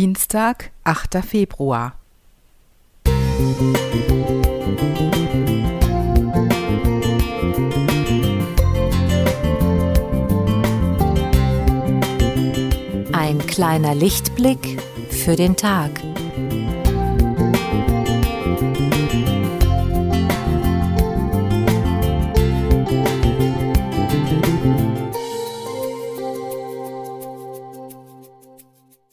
Dienstag, 8. Februar. Ein kleiner Lichtblick für den Tag.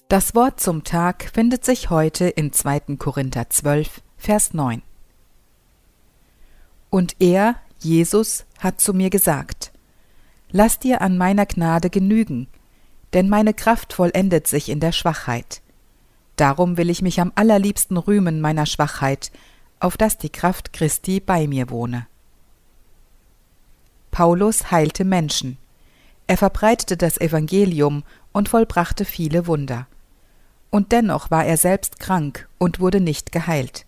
Das Wort zum Tag findet sich heute in 2. Korinther 12, Vers 9. Und er, Jesus, hat zu mir gesagt, Lass dir an meiner Gnade genügen, denn meine Kraft vollendet sich in der Schwachheit. Darum will ich mich am allerliebsten rühmen meiner Schwachheit, auf dass die Kraft Christi bei mir wohne. Paulus heilte Menschen. Er verbreitete das Evangelium und vollbrachte viele Wunder und dennoch war er selbst krank und wurde nicht geheilt.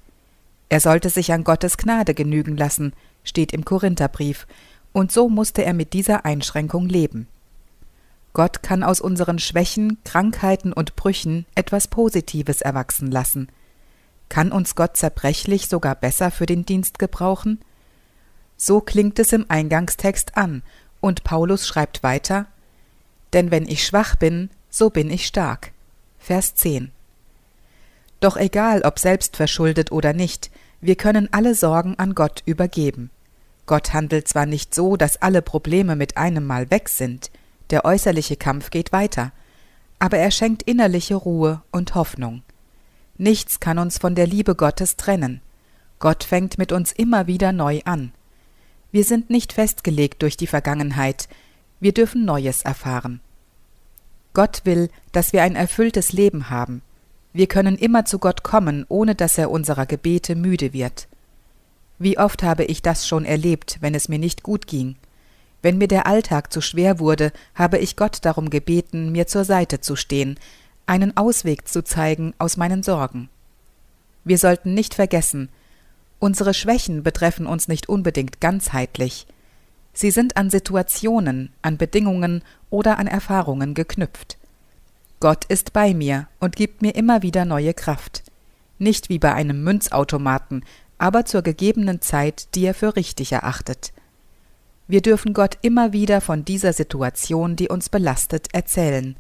Er sollte sich an Gottes Gnade genügen lassen, steht im Korintherbrief, und so musste er mit dieser Einschränkung leben. Gott kann aus unseren Schwächen, Krankheiten und Brüchen etwas Positives erwachsen lassen. Kann uns Gott zerbrechlich sogar besser für den Dienst gebrauchen? So klingt es im Eingangstext an, und Paulus schreibt weiter Denn wenn ich schwach bin, so bin ich stark. Vers 10. Doch egal, ob selbstverschuldet oder nicht, wir können alle Sorgen an Gott übergeben. Gott handelt zwar nicht so, dass alle Probleme mit einem Mal weg sind, der äußerliche Kampf geht weiter, aber er schenkt innerliche Ruhe und Hoffnung. Nichts kann uns von der Liebe Gottes trennen. Gott fängt mit uns immer wieder neu an. Wir sind nicht festgelegt durch die Vergangenheit, wir dürfen Neues erfahren. Gott will, dass wir ein erfülltes Leben haben. Wir können immer zu Gott kommen, ohne dass er unserer Gebete müde wird. Wie oft habe ich das schon erlebt, wenn es mir nicht gut ging. Wenn mir der Alltag zu schwer wurde, habe ich Gott darum gebeten, mir zur Seite zu stehen, einen Ausweg zu zeigen aus meinen Sorgen. Wir sollten nicht vergessen, unsere Schwächen betreffen uns nicht unbedingt ganzheitlich, Sie sind an Situationen, an Bedingungen oder an Erfahrungen geknüpft. Gott ist bei mir und gibt mir immer wieder neue Kraft. Nicht wie bei einem Münzautomaten, aber zur gegebenen Zeit, die er für richtig erachtet. Wir dürfen Gott immer wieder von dieser Situation, die uns belastet, erzählen.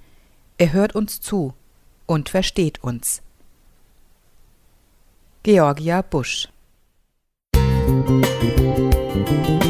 Er hört uns zu und versteht uns. Georgia Busch Musik